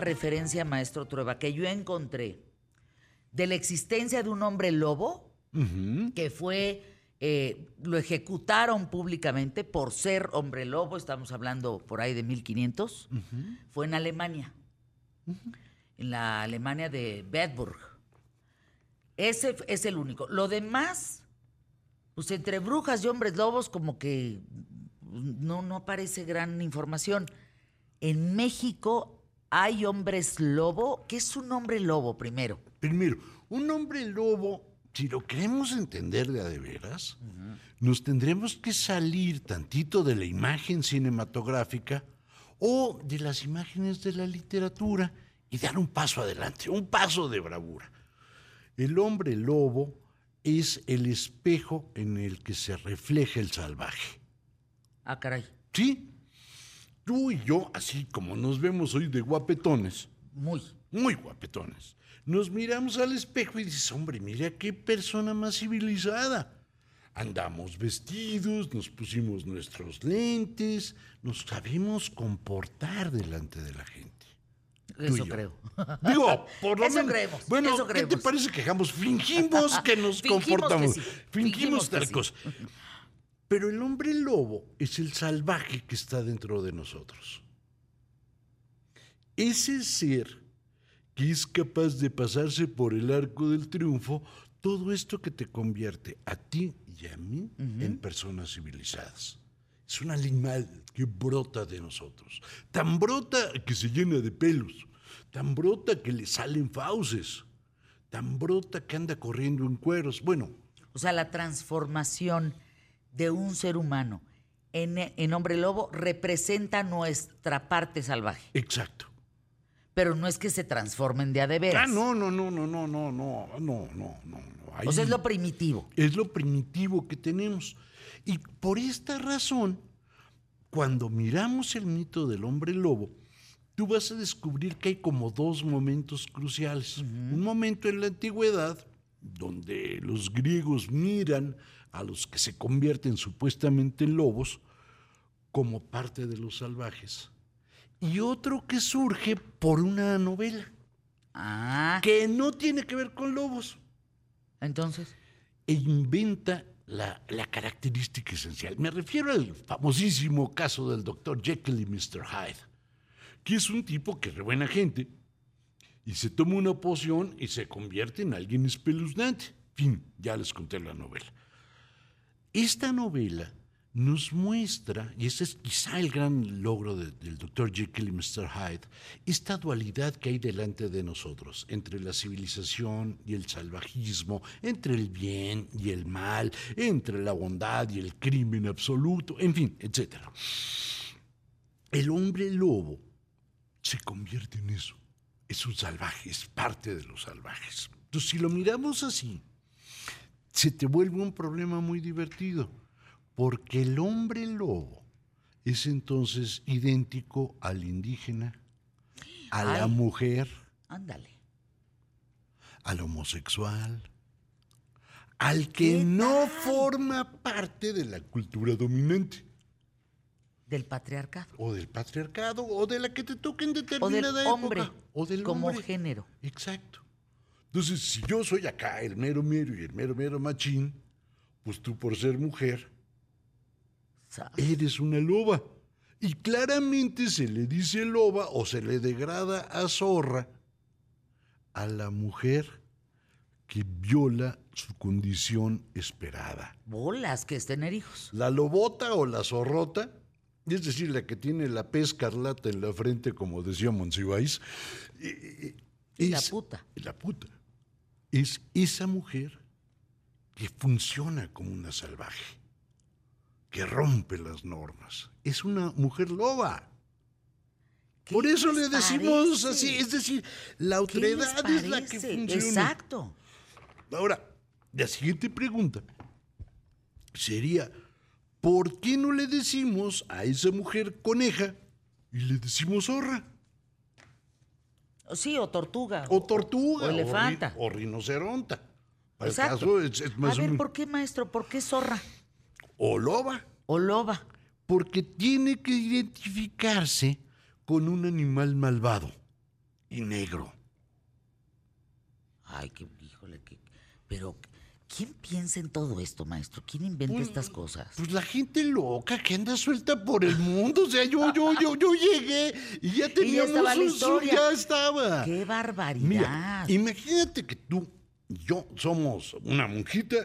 referencia, maestro Trueba, que yo encontré de la existencia de un hombre lobo, que fue, eh, lo ejecutaron públicamente por ser hombre lobo, estamos hablando por ahí de 1500, fue en Alemania, en la Alemania de Bedburg. Ese es el único. Lo demás, pues entre brujas y hombres lobos, como que no, no aparece gran información. En México hay hombres lobo. ¿Qué es un hombre lobo primero? Primero, un hombre lobo, si lo queremos entender de a de veras, nos tendremos que salir tantito de la imagen cinematográfica o de las imágenes de la literatura y dar un paso adelante, un paso de bravura. El hombre lobo es el espejo en el que se refleja el salvaje. Ah, caray. Sí, tú y yo, así como nos vemos hoy de guapetones, Muy. muy guapetones, nos miramos al espejo y dices, hombre, mira qué persona más civilizada. Andamos vestidos, nos pusimos nuestros lentes, nos sabemos comportar delante de la gente. Eso creo. Digo, por lo Eso menos. creemos, Bueno, eso ¿qué te parece que dejamos? Fingimos que nos Fingimos que comportamos. sí, Fingimos, fingimos que tal sí. cosa. Pero el hombre lobo es el salvaje que está dentro de nosotros. Ese ser que es capaz de pasarse por el arco del triunfo todo esto que te convierte a ti y a mí en personas civilizadas. Es un animal que brota de nosotros. Tan brota que se llena de pelos. Tan brota que le salen fauces. Tan brota que anda corriendo en cueros. Bueno, O sea, la transformación de un ser humano en, en hombre lobo representa nuestra parte salvaje. exacto. Pero no es que se transformen de a de veras. Ah, no, no, no, no, no, no, no, no, no, no. Ahí- O sea, es lo primitivo. Es lo primitivo que tenemos. Y por esta razón, cuando miramos el mito del hombre lobo, tú vas a descubrir que hay como dos momentos cruciales. Un momento en la antigüedad, donde los griegos miran a los que se convierten supuestamente en lobos como parte de los salvajes. Y otro que surge por una novela, Ah, que no tiene que ver con lobos entonces. e inventa la, la característica esencial. Me refiero al famosísimo caso del doctor Jekyll y Mr. Hyde, que es un tipo que es buena gente y se toma una poción y se convierte en alguien espeluznante. Fin, ya les conté la novela. Esta novela nos muestra, y ese es quizá el gran logro de- del Dr. Jekyll y Mr. Hyde, esta dualidad que hay delante de nosotros, entre la civilización y el salvajismo, entre el bien y el mal, entre la bondad y el crimen absoluto, en fin, etc. El hombre lobo se convierte en eso. Es un salvaje, es parte de los salvajes. Entonces, si lo miramos así, se te vuelve un problema muy divertido, porque el hombre lobo es entonces idéntico al indígena, a la mujer, Ándale. al homosexual, al que ¿Qué no tal? forma parte de la cultura dominante, Del patriarcado. o del patriarcado, o de la que te toque en O del determinada hombre. o del como hombre. género. Exacto. Entonces, si yo soy acá el mero mero y el mero mero machín, pues tú por ser mujer eres una loba. Y claramente se le dice loba o se le degrada a zorra a la mujer que viola su condición esperada. Bolas que es tener hijos. La lobota o la zorrota, es decir, la que tiene la P escarlata en la frente, como decía Monsiváis, eh, eh, Y la puta. La puta. Es esa mujer que funciona como una salvaje, que rompe las normas. Es una mujer loba. ¿Qué Por eso le decimos parece? así, es decir, la ¿Qué les autoridad es la que funciona. Exacto. Ahora, la siguiente pregunta sería, ¿por qué no le decimos a esa mujer coneja y le decimos zorra? Sí, o tortuga. O tortuga. O elefanta. ri- O, rinoceronta. Para el Exacto. caso es, es más A ver, un- ¿por qué, maestro? ¿Por qué zorra? O loba. O loba. Porque tiene que identificarse con un animal malvado y negro. Ay, qué, híjole, qué, pero ¿quién piensa en todo esto, maestro? ¿Quién inventa estas cosas? Pues la gente loca que anda suelta por el mundo. O sea, yo, yo, yo, yo llegué y ya teníamos estaba la un- historia. ya estaba. ¡Qué barbaridad! Mira, imagínate que tú y yo somos una monjita,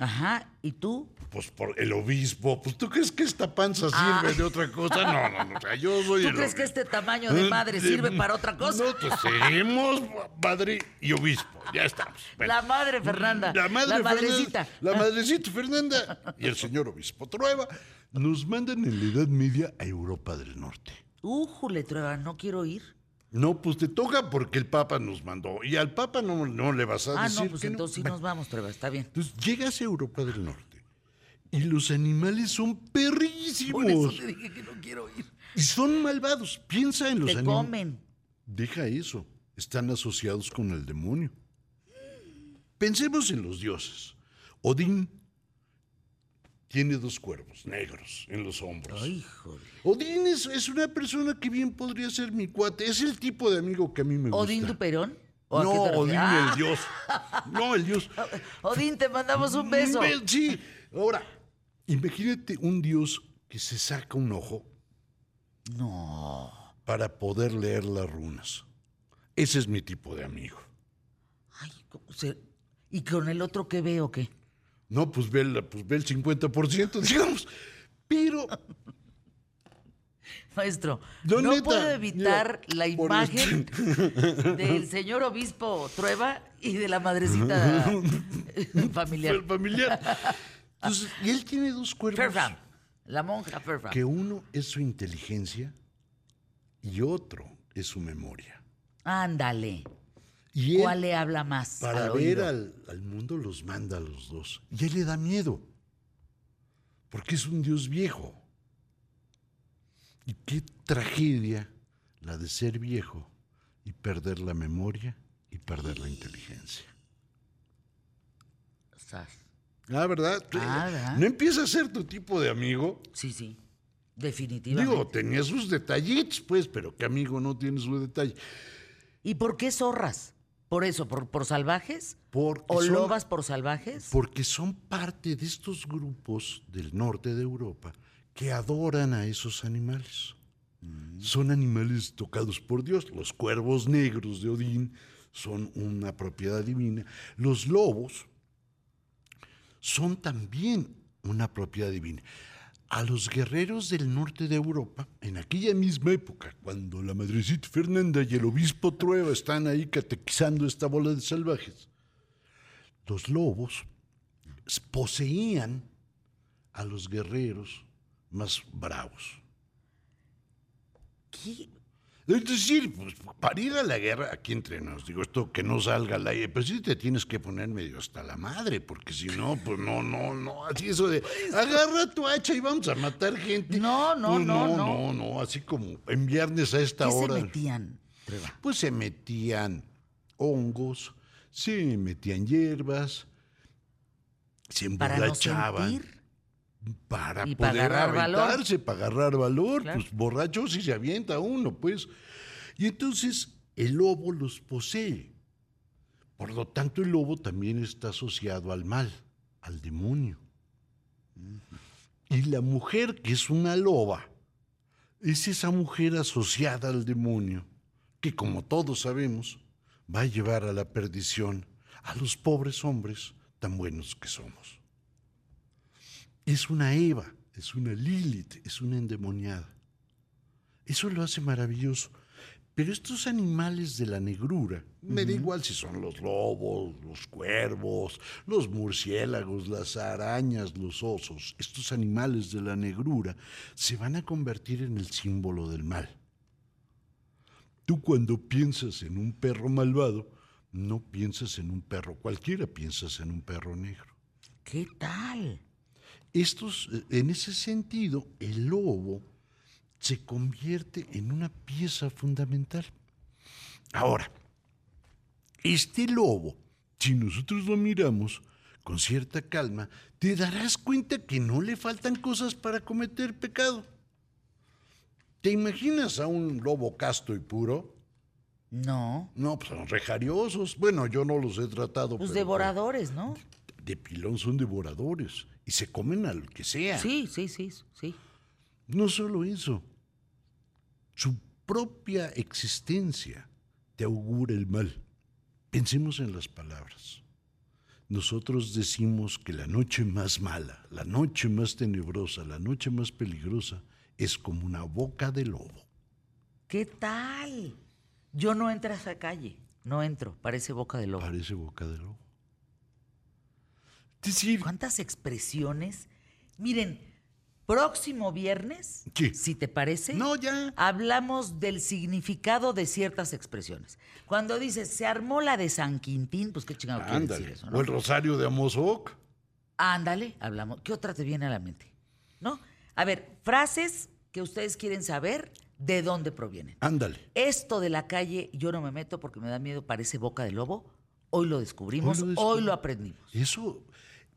Ajá, ¿y tú? pues por el obispo. Pues tú crees que esta panza Ah. sirve de otra cosa? No, no, no. O sea, yo soy ¿Tú el crees que este tamaño de madre sirve para otra cosa? No, pues seremos padre y obispo. Ya estamos. Bueno. La madre Fernanda. La madre La Fernanda- madrecita. la madrecita Fernanda y el señor obispo Trueba nos mandan en la Edad Media a Europa del Norte. Újule, Trueba, no quiero ir. No, pues te toca porque el Papa nos mandó. Y al Papa no, no le vas a Ah, decir no, pues que entonces sí Bueno, nos vamos, Trueba, está bien. Entonces llegas a Europa del Norte y los animales son perrísimos. Por eso te dije que no quiero ir. Y son malvados. Piensa en los Te animales. comen. Deja eso. Están asociados con el demonio. Pensemos en los dioses. Odín tiene dos cuervos negros en los hombros. Ay, joder. Odín es, es una persona que bien podría ser mi cuate. Es el tipo de amigo que a mí me gusta. ¿Odín Duperón? ¿O No? Odín Ah, el dios. No, el dios. Odín, te mandamos un beso. be- Sí. Ahora, imagínate un dios que se saca un ojo No. para poder leer las runas. Ese es mi tipo de amigo. Ay, ¿cómo se- ¿y con el otro qué veo qué? No, pues ve, el- pues ve el 50%, digamos. Pero Maestro, no neta, puedo evitar la imagen del señor obispo Trueba y de la madrecita familiar. el familiar. Entonces, y él tiene dos cuervos. Ferfam, la monja Ferfam. Que uno es su inteligencia y otro es su memoria. Ándale. Y él, ¿Cuál le habla más? para al ver al, al mundo, los manda a los dos. Y él le da miedo. Porque es un dios viejo. Y qué tragedia la de ser viejo y perder la memoria y perder la inteligencia. Ah, ¿verdad? Ah, ¿verdad? No empieza a ser tu tipo de amigo. Sí, sí. Definitivamente. Digo, tenía sus detallitos, pues, pero ¿qué amigo no tiene su detalle? ¿Y por qué zorras? ¿Por eso? ¿Por, por salvajes? Porque ¿O son- lobas por salvajes? Porque son parte de estos grupos del norte de Europa que adoran a esos animales. Son animales tocados por Dios. Los cuervos negros de Odín son una propiedad divina. Los lobos son también una propiedad divina. A los guerreros del norte de Europa, en aquella misma época, cuando la madrecita Fernanda y el obispo Trueba están ahí catequizando esta bola de salvajes, los lobos poseían a los guerreros más bravos. ¿Qué? Es decir, pues, para ir a la guerra, aquí entre nos, digo esto que no salga al aire, pero sí te tienes que poner medio hasta la madre, porque si no, pues no, no, no, así eso de agarra tu hacha y vamos a matar gente. No, no, Pues, no, no, no. no, no, así como en viernes a esta ¿Qué se hora. metían, Trueba? Pues se metían hongos, se metían hierbas, se Para no emborrachaban. sentir. Para Y para poder valor. aventarse, para agarrar valor, Claro. pues borracho si se avienta uno, pues. Y entonces el lobo los posee. Por lo tanto, el lobo también está asociado al mal, al demonio. Y la mujer, que es una loba, es esa mujer asociada al demonio, que como todos sabemos, va a llevar a la perdición a los pobres hombres tan buenos que somos. Es una Eva, es una Lilith, es una endemoniada. Eso lo hace maravilloso. Pero estos animales de la negrura, me da igual si son los lobos, los cuervos, los murciélagos, las arañas, los osos, estos animales de la negrura se van a convertir en el símbolo del mal. Tú cuando piensas en un perro malvado, no piensas en un perro cualquiera, piensas en un perro negro. ¿Qué tal? Estos, eh, en ese sentido, el lobo se convierte en una pieza fundamental. Ahora, este lobo, si nosotros lo miramos con cierta calma, te darás cuenta que no le faltan cosas para cometer pecado. ¿Te imaginas a un lobo casto y puro? No. No, pues son rejariosos. Bueno, yo no los he tratado. Pues pero- devoradores, ¿no? De pilón son devoradores y se comen al que sea. Sí, sí, sí, sí. No solo eso, su propia existencia te augura el mal. Pensemos en las palabras. Nosotros decimos que la noche más mala, la noche más tenebrosa, la noche más peligrosa es como una boca de lobo. ¿Qué tal? Yo no entro a esa calle. No entro. Parece boca de lobo. Parece boca de lobo. Decir, ¿Cuántas expresiones? Miren, próximo viernes, Sí. si te parece, no, ya. hablamos del significado de ciertas expresiones. Cuando dices, se armó la de San Quintín, pues qué chingado quiere decir eso, ¿no? O el rosario de Amozoc. Ándale, hablamos. ¿Qué otra te viene a la mente? ¿No? A ver, frases que ustedes quieren saber de dónde provienen. Ándale. Esto de la calle, yo no me meto porque me da miedo, parece boca de lobo. Hoy lo descubrimos, Hoy hoy lo lo, descubrimos. aprendimos. Eso,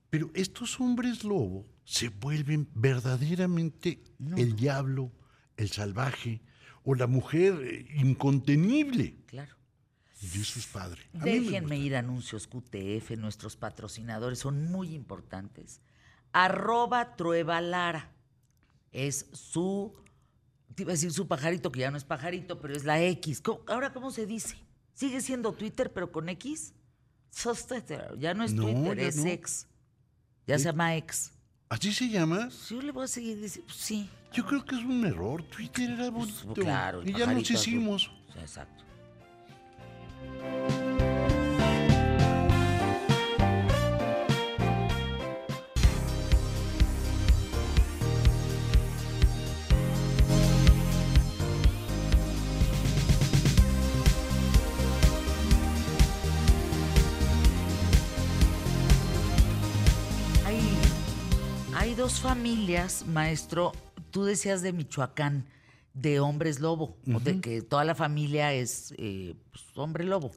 pero estos hombres lobo se vuelven verdaderamente el diablo, el salvaje o la mujer eh, incontenible. Claro. Y eso es padre. A Déjenme ir a anuncios QTF, nuestros patrocinadores son muy importantes. Arroba Trueba Lara. Es su, te iba a decir su pajarito, que ya no es pajarito, pero es la X. ¿Cómo- Ahora, ¿cómo se dice? ¿Sigue siendo Twitter, pero con X? Sos Twitter. Ya no es No, Twitter, es no. X. Ya se llama X. ¿Así se llama? Yo le voy a seguir diciendo, pues sí. Yo creo que es un error. Twitter era Pues, bonito. claro, el y ya nos hicimos. Exacto. Dos familias, maestro. Tú decías de Michoacán, de hombres lobo, o de que toda la familia es eh, pues, hombre lobo.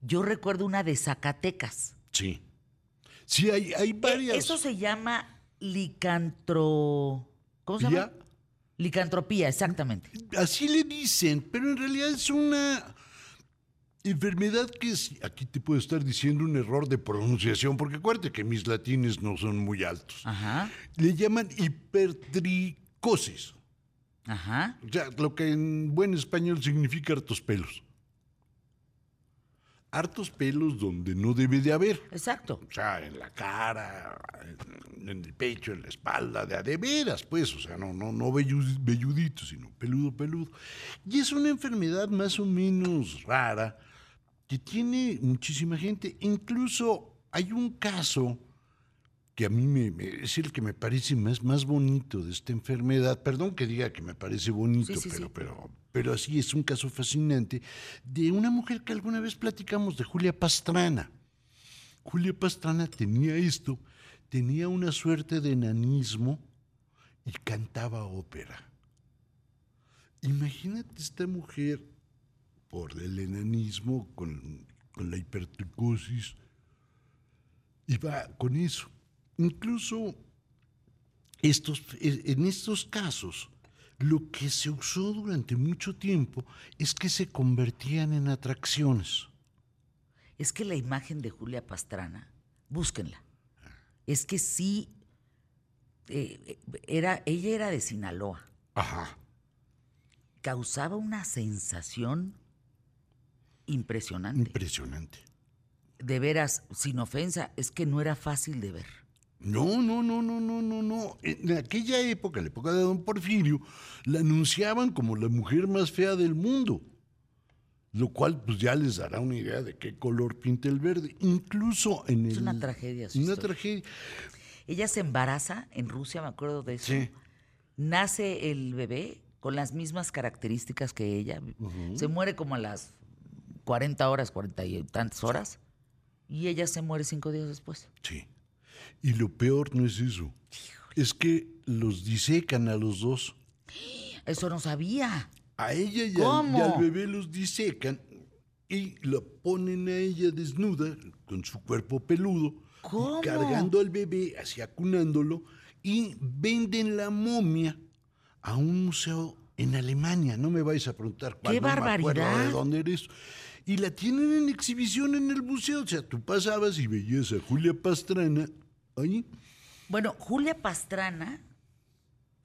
Yo recuerdo una de Zacatecas. Sí. Sí, hay, hay Eh, varias. Eso se llama licantro... ¿Cómo se llama? Licantropía, exactamente. Así le dicen, pero en realidad es una enfermedad que es, aquí te puedo estar diciendo un error de pronunciación, porque acuérdate que mis latines no son muy altos. Ajá, Le llaman hipertricosis, ajá. o sea, lo que en buen español significa hartos pelos. Hartos pelos donde no debe de haber. Exacto. O sea, en la cara, en el pecho, en la espalda, de a de veras, pues, o sea, no, no, no vellu- velludito, sino peludo, peludo. Y es una enfermedad más o menos rara que tiene muchísima gente. Incluso hay un caso que a mí me, me- es el que me parece más, más bonito de esta enfermedad. Perdón que diga que me parece bonito, Sí, sí, pero, sí. pero, pero así es un caso fascinante de una mujer que alguna vez platicamos, de Julia Pastrana. Julia Pastrana tenía esto, tenía una suerte de enanismo y cantaba ópera. Imagínate esta mujer por el enanismo, con, con la hipertricosis, y va con eso. Incluso estos, en estos casos, lo que se usó durante mucho tiempo es que se convertían en atracciones. Es que la imagen de Julia Pastrana, búsquenla. Es que sí, eh, era, ella era de Sinaloa. Ajá. Causaba una sensación impresionante. Impresionante. De veras, sin ofensa, es que no era fácil de ver. No, no, no, no, no, no, no. En aquella época, en la época de don Porfirio, la anunciaban como la mujer más fea del mundo. Lo cual, pues ya les dará una idea de qué color pinta el verde. Incluso en el. Es una tragedia su Una historia. tragedia. Ella se embaraza en Rusia, me acuerdo de eso. Sí. Nace el bebé con las mismas características que ella. Se muere como a las 40 horas, 40 y tantas horas. Y ella se muere cinco días después. Sí. Y lo peor no es eso. Es que los disecan a los dos. Eso no sabía. A ella y al, ¿Cómo? y al bebé los disecan y la ponen a ella desnuda, con su cuerpo peludo, cargando al bebé, así acunándolo, y venden la momia a un museo en Alemania. No me vais a preguntar cuál. ¡Qué no me acuerdo barbaridad! de dónde eres. Y la tienen en exhibición en el museo. O sea, tú pasabas y veías a Julia Pastrana. Bueno, Julia Pastrana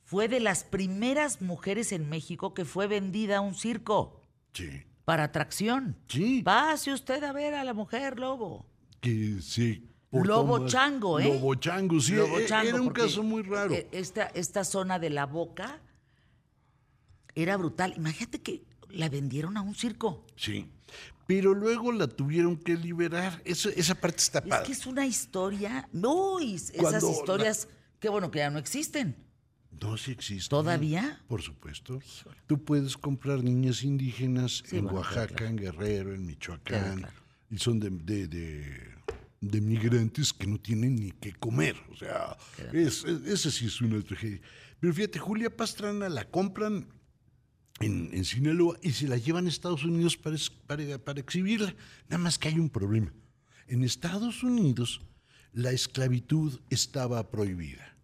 fue de las primeras mujeres en México que fue vendida a un circo Sí. para atracción. Sí. Pase usted a ver a la mujer lobo. Que portó Lobo chango, ¿eh? Lobo chango, sí. Lobo e- chango, Era un caso muy raro. eh, Esta, esta zona de la boca era brutal. Imagínate que la vendieron a un circo. Sí. Pero luego la tuvieron que liberar. Eso, esa parte está Es padre. que es una historia. No, esas la- historias, qué bueno que ya no existen. No, sí existe. ¿Todavía? Por supuesto. Tú puedes comprar niñas indígenas Sí, en bueno, Oaxaca, claro, en Guerrero, en Michoacán. Claro, claro. Y son de, de, de- de migrantes que no tienen ni qué comer. O sea, es, es- esa sí es una tragedia. Pero fíjate, Julia Pastrana la compran en, en Sinaloa y se la llevan a Estados Unidos para, para, para exhibirla. Nada más que hay un problema. En Estados Unidos la esclavitud estaba prohibida.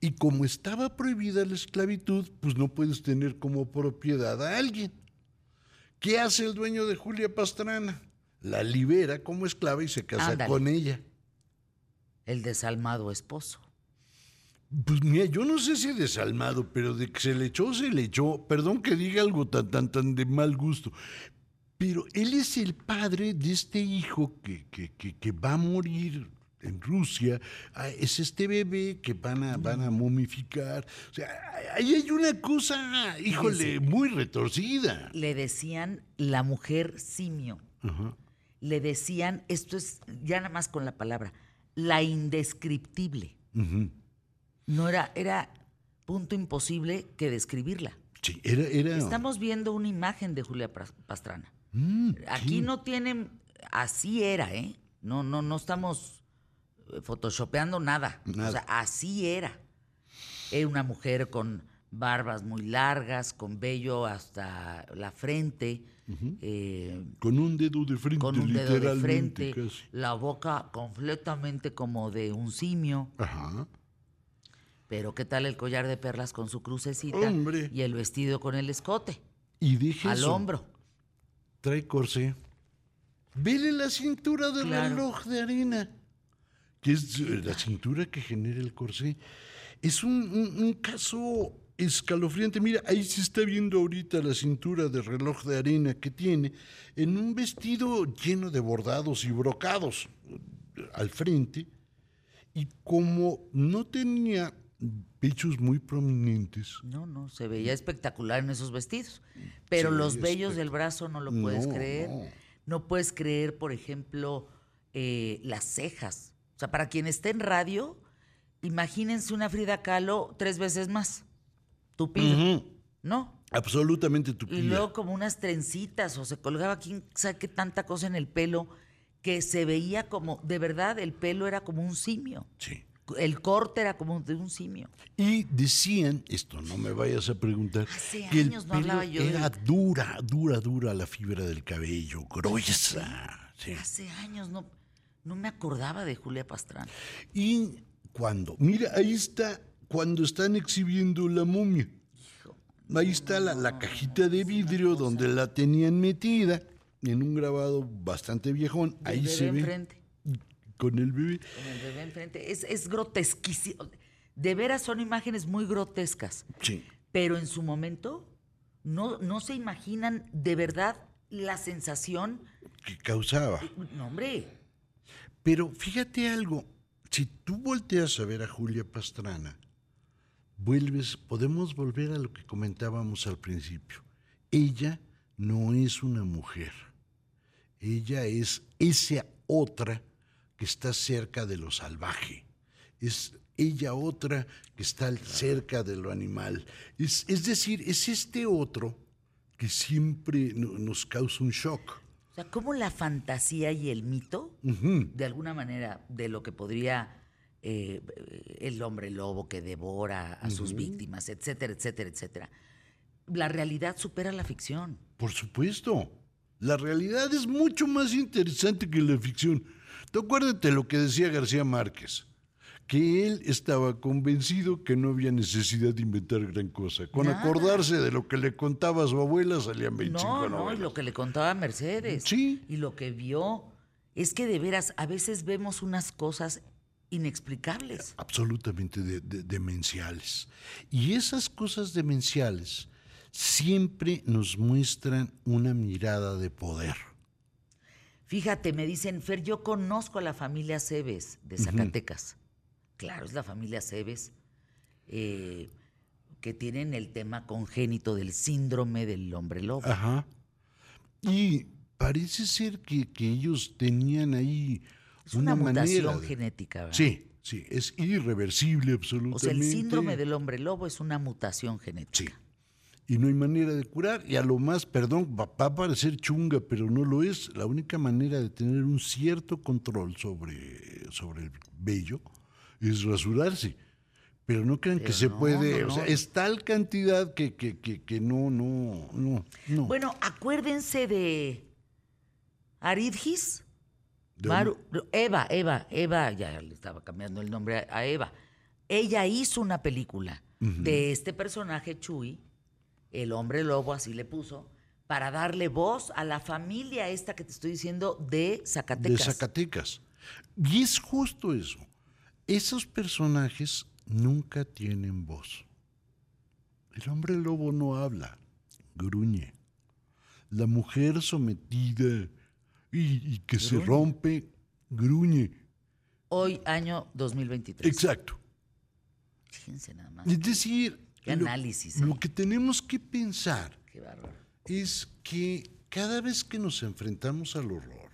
Y como estaba prohibida la esclavitud, pues no puedes tener como propiedad a alguien. ¿Qué hace el dueño de Julia Pastrana? La libera como esclava y se casa Ándale. con ella. El desalmado esposo. Pues mira, yo no sé si desalmado, pero de que se le echó, se le echó. Perdón que diga algo tan, tan, tan de mal gusto. Pero él es el padre de este hijo que, que, que, que va a morir en Rusia. Ah, Es este bebé que van a, van a momificar. O sea, ahí hay una cosa, híjole, muy retorcida. Le decían la mujer simio. Ajá. Le decían, esto es ya nada más con la palabra, la indescriptible. Ujú. No era, era punto imposible que describirla. Sí, era... era Estamos viendo una imagen de Julia Pastrana. Mm, Aquí sí. no tienen, así era, ¿eh? No, no, no estamos eh, photoshopeando nada. Nada. O sea, así era. Era una mujer con barbas muy largas, con vello hasta la frente, eh, Con un dedo de frente, con un dedo de frente, casi. la boca completamente como de un simio. Ajá. Pero ¿qué tal el collar de perlas con su crucecita? Hombre. Y el vestido con el escote, Y dije al eso. hombro. trae corsé. Vele la cintura del Claro. reloj de arena, que es eh, la cintura que genera el corsé. Es un, un- un caso escalofriante. Mira, ahí se está viendo ahorita la cintura de reloj de arena que tiene en un vestido lleno de bordados y brocados eh, al frente. Y como no tenía pechos muy prominentes, No, no, se veía espectacular en esos vestidos. Pero los vellos del brazo no lo puedes No, creer. no. No. puedes creer, por ejemplo, eh, las cejas. O sea, para quien esté en radio, imagínense una Frida Kahlo tres veces más. Tupido. Ujú. ¿No? absolutamente Y tupida. luego como unas trencitas o se colgaba quién sabe qué tanta cosa en el pelo que se veía como, de verdad, el pelo era como un simio. Sí. El corte era como de un simio. Y decían, esto no me vayas a preguntar, Hace que el años no pelo hablaba yo de- era dura, dura, dura la fibra del cabello, gruesa. sí. Hace años no, no me acordaba de Julia Pastrana. Y cuando, mira, ahí está, cuando están exhibiendo la momia. Ahí está la, la cajita de vidrio donde la tenían metida en un grabado bastante viejón. Ahí se ve enfrente, con el bebé. con el bebé enfrente. Es, es grotesquísimo. De veras son imágenes muy grotescas. Sí. Pero en su momento no, no se imaginan de verdad la sensación. Que causaba. No, hombre. Pero fíjate algo, si tú volteas a ver a Julia Pastrana, vuelves, podemos volver a lo que comentábamos al principio. Ella no es una mujer. Ella es esa otra que está cerca de lo salvaje. Es ella otra que está cerca de lo animal. Es, es decir, es este otro que siempre no- nos causa un shock. O sea, cómo la fantasía y el mito, de alguna manera, de lo que podría eh, el hombre lobo que devora a sus víctimas, etcétera, etcétera, etcétera. La realidad supera la ficción. Por supuesto. La realidad es mucho más interesante que la ficción. Tú acuérdate lo que decía García Márquez, que él estaba convencido que no había necesidad de inventar gran cosa. Con acordarse de lo que le contaba a su abuela salían 25 no, No, y lo que le contaba Mercedes. Sí. Y lo que vio. Es que de veras, a veces vemos unas cosas inexplicables. Absolutamente demenciales. Y esas cosas demenciales siempre nos muestran una mirada de poder. Fíjate, me dicen, Fer, yo conozco a la familia Cebes de Zacatecas. Claro, es la familia Cebes, eh, que tienen el tema congénito del síndrome del hombre lobo. Ajá. Y parece ser que, ellos tenían ahí es una, mutación genética. ¿verdad? Sí, sí, es irreversible absolutamente. O sea, el síndrome del hombre lobo es una mutación genética. Sí. Y no hay manera de curar. Y a lo más, perdón, va a parecer chunga, pero no lo es. La única manera de tener un cierto control sobre, sobre el vello es rasurarse. Pero no crean que se puede, o sea, es tal cantidad que, que, que, no, no, no, no. Bueno, acuérdense de Aridgis. Eva, Eva, Eva, ya le estaba cambiando el nombre a, Eva. Ella hizo una película de este personaje Chuy, el hombre lobo, así le puso, para darle voz a la familia esta que te estoy diciendo de Zacatecas. De Zacatecas. Y es justo eso. Esos personajes nunca tienen voz. El hombre lobo no habla, gruñe. La mujer sometida y, que se rompe, gruñe. Hoy, año 2023. Exacto. Fíjense nada más. Es decir, ¿Qué análisis, lo, que tenemos que pensar es que cada vez que nos enfrentamos al horror,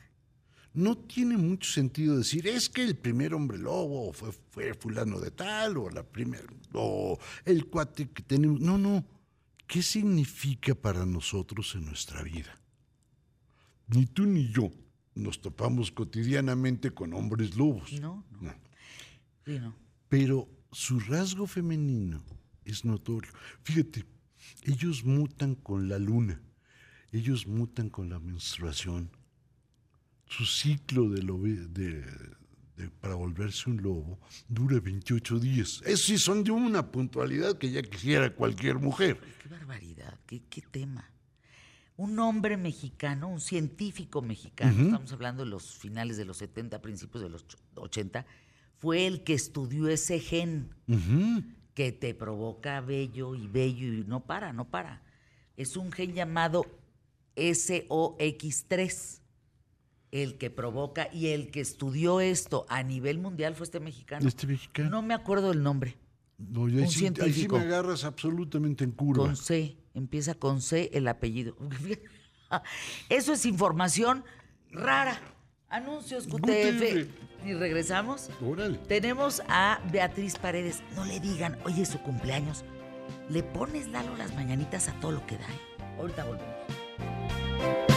no tiene mucho sentido decir, es que el primer hombre lobo fue, fue fulano de tal, o la primera, o el cuate que tenemos. No, no. ¿Qué significa para nosotros en nuestra vida? Ni tú ni yo nos topamos cotidianamente con hombres lobos. No, no. Sí, no. Pero su rasgo femenino es notorio. Fíjate, ellos mutan con la luna, ellos mutan con la menstruación, su ciclo de, para volverse un lobo dura 28 días. Eso sí son de una puntualidad que ya quisiera cualquier mujer. Qué barbaridad, qué, tema. Un hombre mexicano, un científico mexicano, estamos hablando de los finales de los 70, principios de los 80, fue el que estudió ese gen que te provoca vello y vello y no para, no para. Es un gen llamado SOX3 el que provoca y el que estudió esto a nivel mundial fue este mexicano. Este mexicano. No me acuerdo el nombre. No, un sí, científico. Ahí sí me agarras absolutamente en curva. Con C, empieza con C el apellido. Eso es información rara. Anuncios QTF. Y regresamos. Órale. Tenemos a Beatriz Paredes. No le digan, oye, su cumpleaños. Le pones Lalo las mañanitas a todo lo que da. ¿eh? Ahorita volvemos.